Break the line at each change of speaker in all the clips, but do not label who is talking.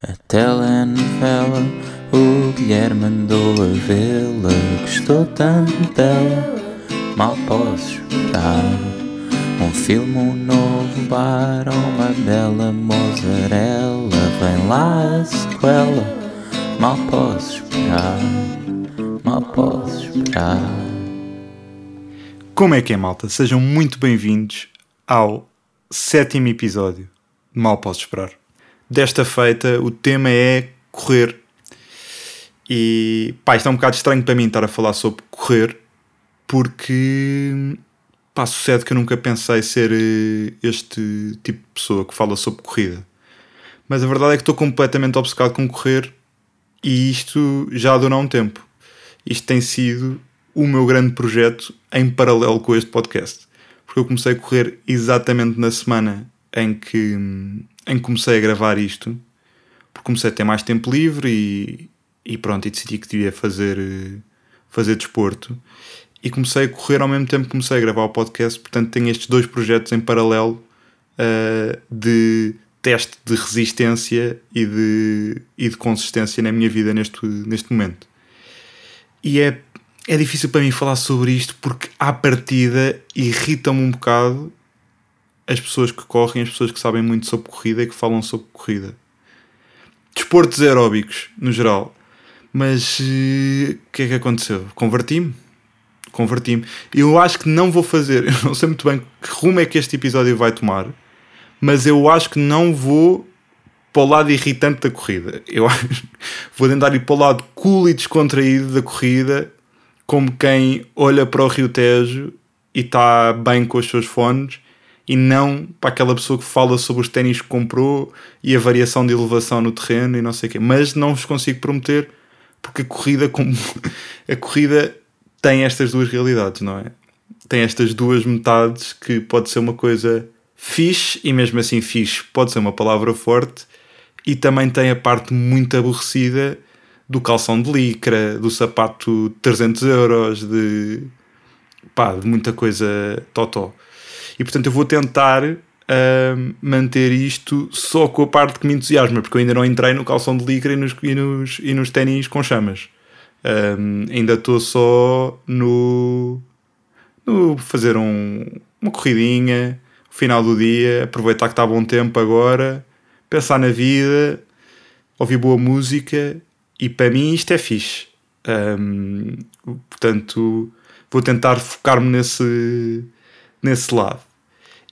A telenovela, o Guilherme mandou a vê-la. Gostou tanto dela, mal posso esperar. Um filme, um novo bar, uma bela mozzarella. Vem lá a sequela, mal posso esperar. Mal posso esperar.
Como é que é, malta? Sejam muito bem-vindos ao sétimo episódio de Mal Posso Esperar. Desta feita, o tema é correr. E pá, isto é um bocado estranho para mim estar a falar sobre correr, porque pá, sucede que eu nunca pensei ser eh, este tipo de pessoa que fala sobre corrida. Mas a verdade é que estou completamente obcecado com correr e isto já dura um tempo. Isto tem sido o meu grande projeto em paralelo com este podcast. Porque eu comecei a correr exatamente na semana em que, em que comecei a gravar isto, porque comecei a ter mais tempo livre e, e pronto, e decidi que devia fazer, eh, fazer desporto. E comecei a correr ao mesmo tempo que comecei a gravar o podcast, portanto tenho estes dois projetos em paralelo uh, de teste de resistência e de, e de consistência na minha vida neste, neste momento. E é, é difícil para mim falar sobre isto porque, à partida, irrita-me um bocado as pessoas que correm, as pessoas que sabem muito sobre corrida e que falam sobre corrida. Desportos aeróbicos, no geral. Mas eh, o que é que aconteceu? Converti-me. Converti-me. Eu acho que não vou fazer. Eu não sei muito bem que rumo é que este episódio vai tomar. Mas eu acho que não vou para o lado irritante da corrida. Eu acho vou tentar ir para o lado cool e descontraído da corrida, como quem olha para o Rio Tejo e está bem com os seus fones e não para aquela pessoa que fala sobre os ténis que comprou e a variação de elevação no terreno e não sei o quê. Mas não vos consigo prometer porque a corrida, como a corrida tem estas duas realidades, não é? Tem estas duas metades que pode ser uma coisa fixe e mesmo assim fixe pode ser uma palavra forte e também tem a parte muito aborrecida do calção de licra, do sapato de 300 euros, de pá, de muita coisa totó. E portanto eu vou tentar uh, manter isto só com a parte que me entusiasma, porque eu ainda não entrei no calção de licra e nos, e nos, e nos ténis com chamas. Um, ainda estou só no, no fazer um, uma corridinha, final do dia, aproveitar que está bom tempo agora, pensar na vida, ouvir boa música e para mim isto é fixe. Um, portanto, vou tentar focar-me nesse, nesse lado.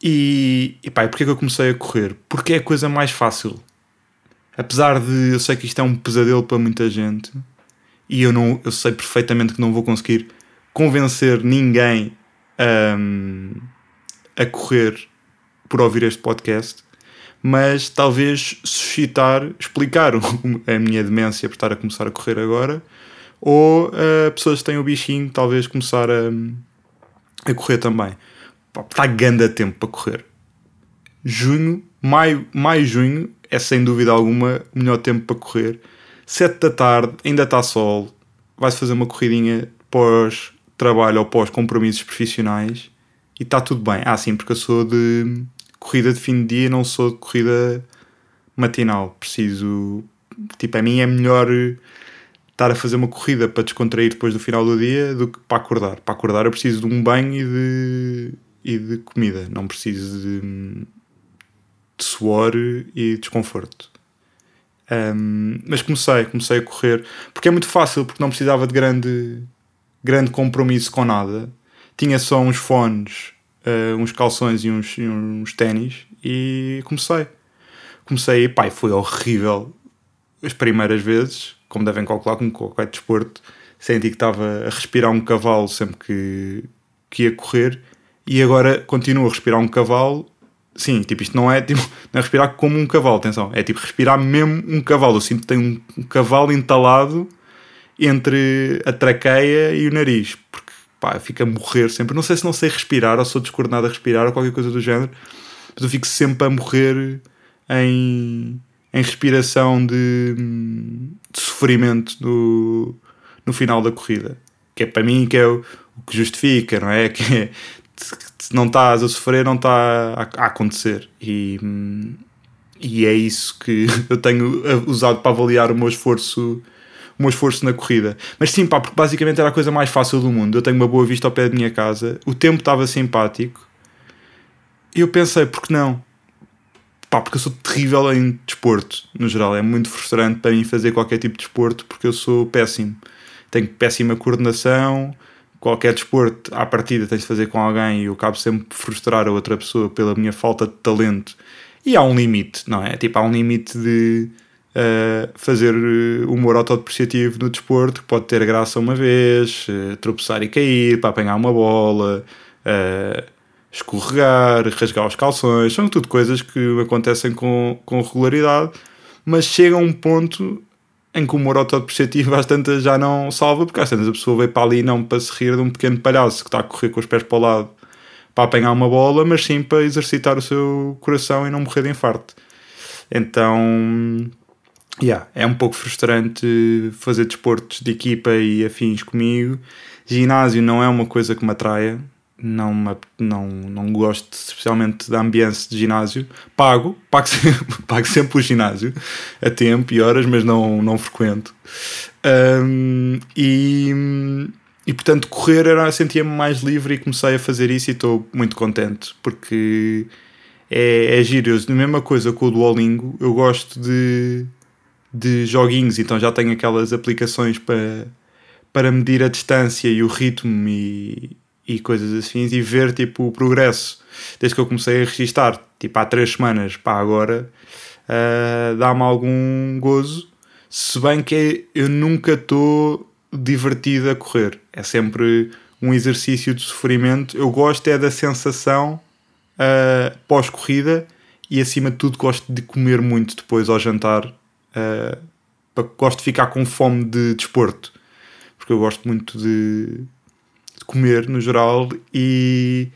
E, e pá, porquê que eu comecei a correr? Porque é a coisa mais fácil. Apesar de eu sei que isto é um pesadelo para muita gente e eu, não, eu sei perfeitamente que não vou conseguir convencer ninguém um, a correr por ouvir este podcast, mas talvez suscitar, explicar a minha demência por estar a começar a correr agora, ou uh, pessoas que têm o bichinho talvez começar a, a correr também. Está ganda tempo para correr. Junho, maio, maio, junho é sem dúvida alguma o melhor tempo para correr. 7 da tarde, ainda está sol, vai-se fazer uma corridinha pós trabalho ou pós compromissos profissionais e está tudo bem. Ah, sim, porque eu sou de corrida de fim de dia, não sou de corrida matinal. Preciso. Tipo, a mim é melhor estar a fazer uma corrida para descontrair depois do final do dia do que para acordar. Para acordar eu preciso de um banho e de, e de comida, não preciso de, de suor e desconforto. Um, mas comecei, comecei a correr porque é muito fácil, porque não precisava de grande, grande compromisso com nada. Tinha só uns fones, uh, uns calções e uns, uns ténis e comecei. Comecei e pai, foi horrível as primeiras vezes, como devem calcular, com qualquer desporto. Senti que estava a respirar um cavalo sempre que, que ia correr e agora continuo a respirar um cavalo Sim, tipo, isto não é, tipo, não é respirar como um cavalo, atenção, é tipo respirar mesmo um cavalo. Eu sinto que tem um, um cavalo entalado entre a traqueia e o nariz, porque pá, fica a morrer sempre. Não sei se não sei respirar ou sou descoordenado a respirar ou qualquer coisa do género, mas eu fico sempre a morrer em, em respiração de, de sofrimento no, no final da corrida. Que é para mim que é o, o que justifica, não é? Que é, se não estás a sofrer, não está a, acontecer. E, e é isso que eu tenho usado para avaliar o meu esforço o meu esforço na corrida. Mas sim, pá, porque basicamente era a coisa mais fácil do mundo. Eu tenho uma boa vista ao pé da minha casa, o tempo estava simpático. E eu pensei, por que não? Pá, porque eu sou terrível em desporto, no geral. É muito frustrante para mim fazer qualquer tipo de desporto porque eu sou péssimo. Tenho péssima coordenação. Qualquer desporto, à partida, tens de fazer com alguém e eu acabo sempre de frustrar a outra pessoa pela minha falta de talento e há um limite, não é? Tipo, há um limite de uh, fazer eh, humor autodepreciativo no desporto que pode ter graça uma vez, uh, tropeçar e cair para apanhar uma bola, uh, escorregar, rasgar os calções. São tudo coisas que acontecem com, com regularidade, mas chega a um ponto em que o humor autodepreciativo às tantas já não salva, porque às tantas a pessoa veio para ali não para se rir de um pequeno palhaço que está a correr com os pés para o lado para apanhar uma bola, mas sim para exercitar o seu coração e não morrer de infarto. Então, yeah, é um pouco frustrante fazer desportos de equipa e afins comigo. Ginásio não é uma coisa que me atraia, não, não, não gosto especialmente da ambiente de ginásio. Pago, pago sempre, pago sempre o ginásio a tempo e horas, mas não, não frequento. Um, e e portanto, correr era sentia-me mais livre e comecei a fazer isso e estou muito contente porque é, é giro. a mesma coisa com o Duolingo, eu gosto de, de joguinhos, então já tenho aquelas aplicações para, para medir a distância e o ritmo e, e coisas assim e ver tipo o progresso desde que eu comecei a registar, tipo há três semanas para agora, uh, dá-me algum gozo. Se bem que eu nunca estou divertido a correr. É sempre um exercício de sofrimento. Eu gosto é da sensação uh, pós-corrida e acima de tudo gosto de comer muito depois ao jantar. Uh, gosto de ficar com fome de desporto. Porque eu gosto muito de, de comer no geral e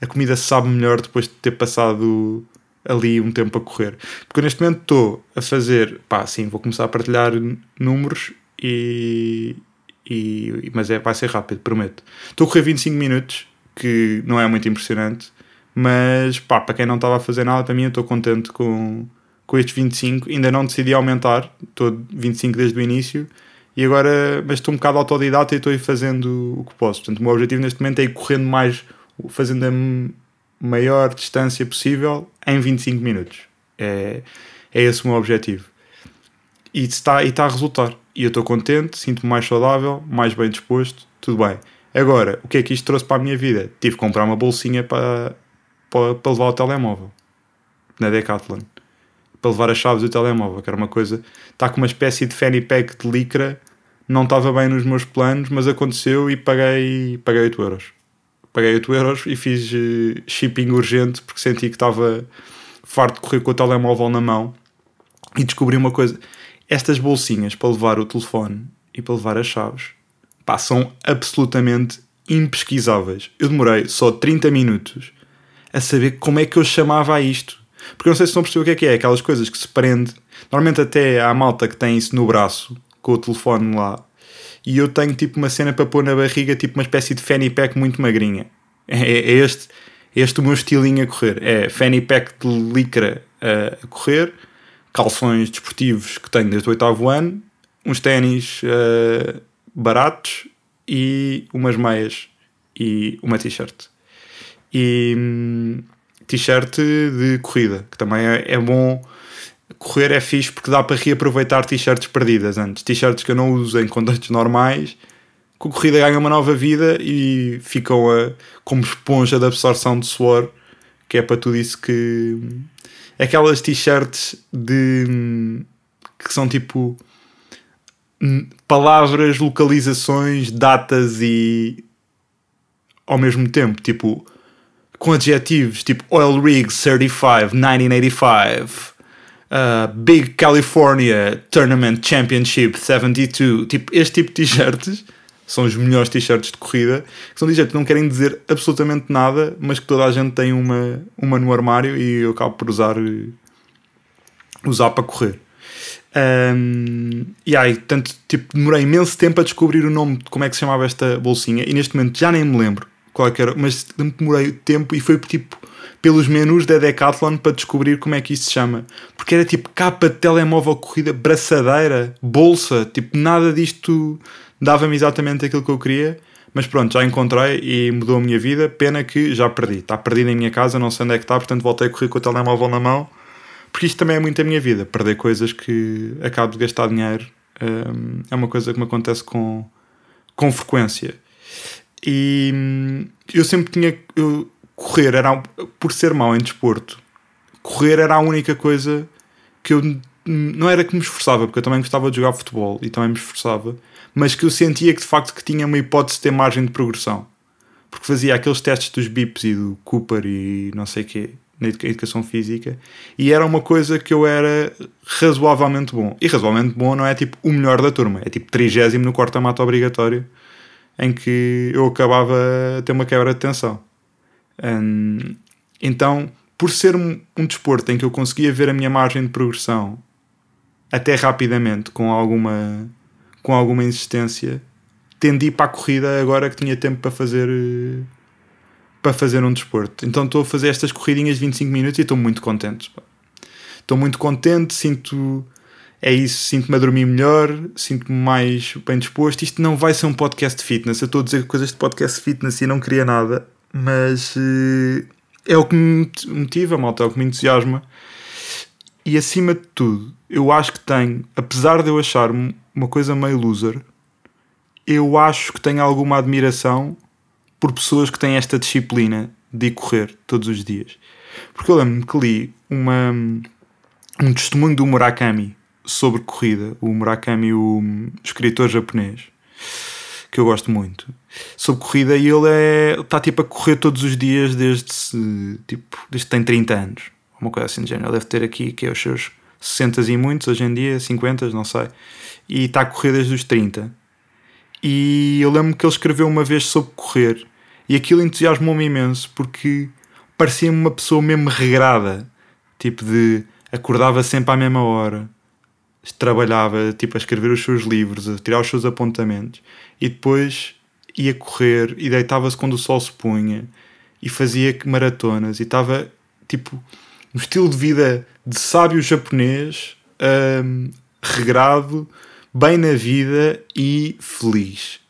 a comida sabe melhor depois de ter passado ali um tempo a correr. Porque neste momento estou a fazer, pá, sim, vou começar a partilhar números e, e, mas é, vai ser rápido, prometo. Estou a correr 25 minutos, que não é muito impressionante, mas pá, para quem não estava a fazer nada, para mim eu estou contente com, com estes 25. Ainda não decidi aumentar, estou 25 desde o início, e agora, mas estou um bocado autodidata e estou aí fazendo o que posso. Portanto, o meu objetivo neste momento é ir correndo mais, fazendo a maior distância possível em 25 minutos. É, é esse o meu objetivo. E está, e está a resultar e eu estou contente, sinto-me mais saudável, mais bem disposto, tudo bem. Agora, o que é que isto trouxe para a minha vida? Tive que comprar uma bolsinha para, para, para levar o telemóvel na Decathlon para levar as chaves do telemóvel, que era uma coisa. Está com uma espécie de fanny pack de licra, não estava bem nos meus planos, mas aconteceu e paguei, paguei 8 euros. Paguei 8 euros e fiz uh, shipping urgente porque senti que estava farto de correr com o telemóvel na mão e descobri uma coisa estas bolsinhas para levar o telefone e para levar as chaves pá, são absolutamente impesquisáveis. Eu demorei só 30 minutos a saber como é que eu chamava a isto. Porque eu não sei se estão a perceber o que é que é. Aquelas coisas que se prende. Normalmente até há malta que tem isso no braço, com o telefone lá. E eu tenho tipo uma cena para pôr na barriga, tipo uma espécie de fanny pack muito magrinha. É, é este, este o meu estilinho a correr. É fanny pack de licra a correr calções desportivos que tenho desde o oitavo ano, uns ténis uh, baratos e umas meias e uma t-shirt. E hum, t-shirt de corrida, que também é, é, bom. Correr é fixe porque dá para reaproveitar t-shirts perdidas antes. T-shirts que eu não uso em contextos normais, com a corrida ganha uma nova vida e ficam a, como esponja de absorção de suor, que é para tudo isso que, aquelas t-shirts de que são tipo palavras, localizações, datas e ao mesmo tempo, tipo com adjetivos tipo Oil Rig Certified 1985, uh, Big California Tournament Championship 72, tipo este tipo de t-shirts são os melhores t-shirts de corrida, que são t-shirts que não querem dizer absolutamente nada, mas que toda a gente tem uma, uma no armário e eu acabo por usar, usar para correr. Um, e aí, tanto, tipo, demorei imenso tempo a descobrir o nome de como é que se chamava esta bolsinha e neste momento já nem me lembro mas demorei tempo e foi tipo pelos menus da Decathlon para descobrir como é que isso se chama. Porque era tipo capa de telemóvel corrida, braçadeira, bolsa, tipo nada disto dava-me exatamente aquilo que eu queria. Mas pronto, já encontrei e mudou a minha vida. Pena que já perdi. Está perdido em minha casa, não sei onde é que está, portanto voltei a correr com o telemóvel na mão. Porque isto também é muito a minha vida. Perder coisas que acabo de gastar dinheiro um, é uma coisa que me acontece com, com frequência. E hum, eu sempre tinha. Eu, correr era. Por ser mau em desporto, correr era a única coisa que eu. Não era que me esforçava, porque eu também gostava de jogar futebol e também me esforçava, mas que eu sentia que de facto que tinha uma hipótese de ter margem de progressão. Porque fazia aqueles testes dos BIPs e do Cooper e não sei o quê, na educação física, e era uma coisa que eu era razoavelmente bom. E razoavelmente bom não é tipo o melhor da turma, é tipo trigésimo no corta-mato obrigatório em que eu acabava a ter uma quebra de tensão. Um, então, por ser um, um desporto em que eu conseguia ver a minha margem de progressão até rapidamente, com alguma, com alguma insistência, tendi para a corrida agora que tinha tempo para fazer para fazer um desporto. Então estou a fazer estas corridinhas de 25 minutos e estou muito contente. Estou muito contente, sinto é isso, sinto-me a dormir melhor, sinto-me mais bem disposto. Isto não vai ser um podcast de fitness. Eu estou a dizer coisas de podcast de fitness e não queria nada, mas uh, é o que me motiva, malta, é o que me entusiasma. E acima de tudo, eu acho que tenho, apesar de eu achar uma coisa meio loser, eu acho que tenho alguma admiração por pessoas que têm esta disciplina de correr todos os dias. Porque eu lembro-me que li uma, um testemunho do Murakami sobre corrida, o Murakami, o escritor japonês, que eu gosto muito, sobre corrida, e ele é, está tipo a correr todos os dias desde, tipo, desde que tem 30 anos, uma coisa assim de género. Ele deve ter aqui que é os seus 60 e muitos hoje em dia, 50, não sei, e está a correr desde os 30. E eu lembro que ele escreveu uma vez sobre correr, e aquilo entusiasmou-me imenso porque parecia-me uma pessoa mesmo regrada, tipo de acordava sempre à mesma hora trabalhava tipo a escrever os seus livros, a tirar os seus apontamentos e depois ia correr e deitava-se quando o sol se punha e fazia maratonas e estava tipo um estilo de vida de sábio japonês um, regrado, bem na vida e feliz.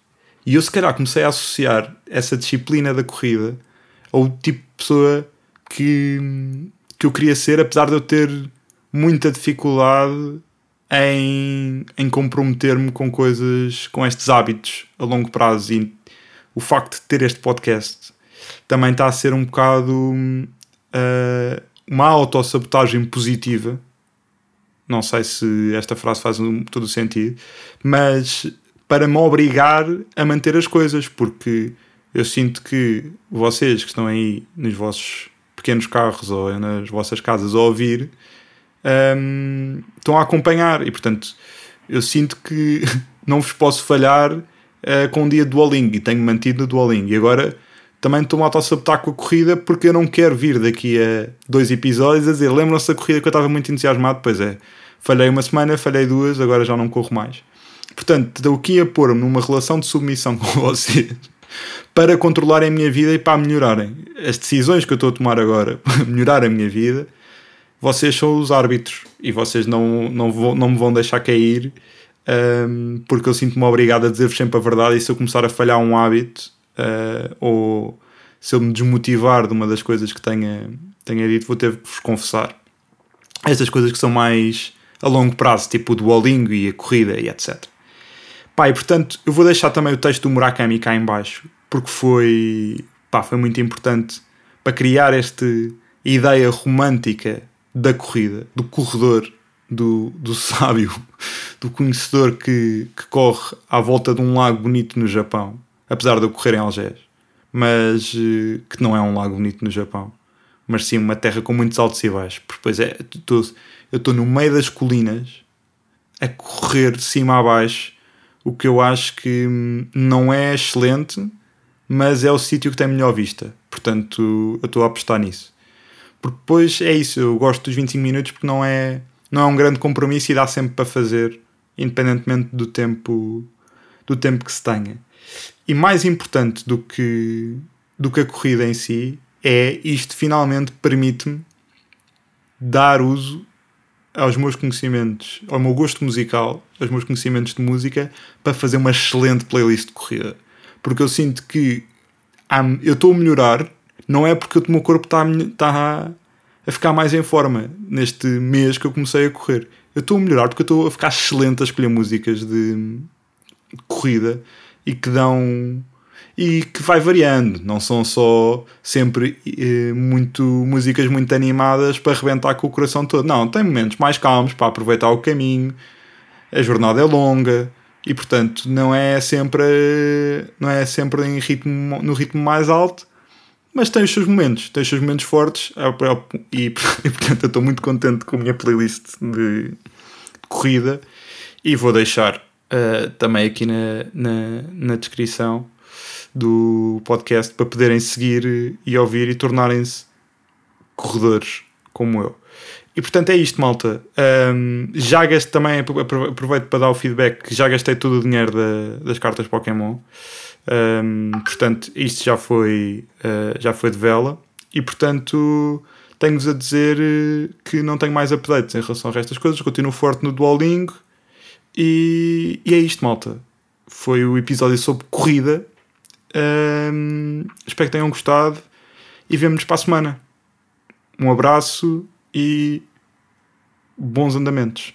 E eu se calhar comecei a associar essa disciplina da corrida ao tipo de pessoa que, que eu queria ser, apesar de eu ter muita dificuldade em, em comprometer-me com coisas, com estes hábitos a longo prazo. E o facto de ter este podcast também está a ser um bocado uh, uma autossabotagem positiva. Não sei se esta frase faz todo o sentido, mas para me obrigar a manter as coisas, porque eu sinto que vocês que estão aí nos vossos pequenos carros ou nas vossas casas a ouvir um, estão a acompanhar e portanto eu sinto que não vos posso falhar uh, com um dia de Duolingo e tenho mantido no Duolingo. E agora também estou-me a auto-sabotar com a corrida porque eu não quero vir daqui a dois episódios a dizer lembram-se da corrida que eu estava muito entusiasmado? Pois é, falhei uma semana, falhei duas agora já não corro mais. Portanto estou aqui a pôr-me numa relação de submissão com vocês para controlarem a minha vida e para melhorarem. As decisões que eu estou a tomar agora para melhorar a minha vida vocês são os árbitros e vocês não, não, vou, não me vão deixar cair um, porque eu sinto-me obrigado a dizer-vos sempre a verdade e se eu começar a falhar um hábito uh, ou se eu me desmotivar de uma das coisas que tenha, tenha dito, vou ter que vos confessar. Estas coisas que são mais a longo prazo, tipo o Duolingo e a corrida e etc. Pá, e portanto, eu vou deixar também o texto do Murakami cá em baixo, porque foi, pá, foi muito importante para criar esta ideia romântica da corrida, do corredor, do, do sábio, do conhecedor que, que corre à volta de um lago bonito no Japão, apesar de eu correr em Algés, mas eh, que não é um lago bonito no Japão, mas sim uma terra com muitos altos e baixos. Porque depois é, tô, eu estou no meio das colinas a correr de cima a baixo, o que eu acho que hum, não é excelente, mas é o sítio que tem melhor vista. Portanto, eu estou a apostar nisso. Porque depois é isso, eu gosto dos 25 minutos porque não é, não é um grande compromisso e dá sempre para fazer, independentemente do tempo, do tempo que se tenha. E mais importante do que, do que a corrida em si é isto finalmente permite-me dar uso aos meus conhecimentos, ao meu gosto musical, aos meus conhecimentos de música, para fazer uma excelente playlist de corrida. Porque eu sinto que eu estou a melhorar, não é porque o meu corpo está a, está a ficar mais em forma neste mês que eu comecei a correr. Eu estou a melhorar porque eu estou a ficar excelente a escolher músicas de corrida e que dão e que vai variando, não são só sempre eh, muito músicas muito animadas para arrebentar com o coração todo. Não, tem momentos mais calmos para aproveitar o caminho. A jornada é longa e portanto não é sempre não é sempre em ritmo no ritmo mais alto, mas tem os seus momentos, tem os seus momentos fortes e, e portanto eu estou muito contente com a minha playlist de, de corrida e vou deixar uh, também aqui na, na, na descrição do podcast para poderem seguir e ouvir e tornarem-se corredores como eu. E portanto é isto, malta. Um, já gastei também, aproveito para dar o feedback que já gastei todo o dinheiro da, das cartas Pokémon. Um, portanto, isto já foi, uh, já foi de vela. E portanto, tenho-vos a dizer que não tenho mais updates em relação a estas coisas. Continuo forte no Duolingo. E, e é isto, malta. Foi o episódio sobre corrida um, espero que tenham gostado e vemo-nos para a semana. Um abraço e bons andamentos.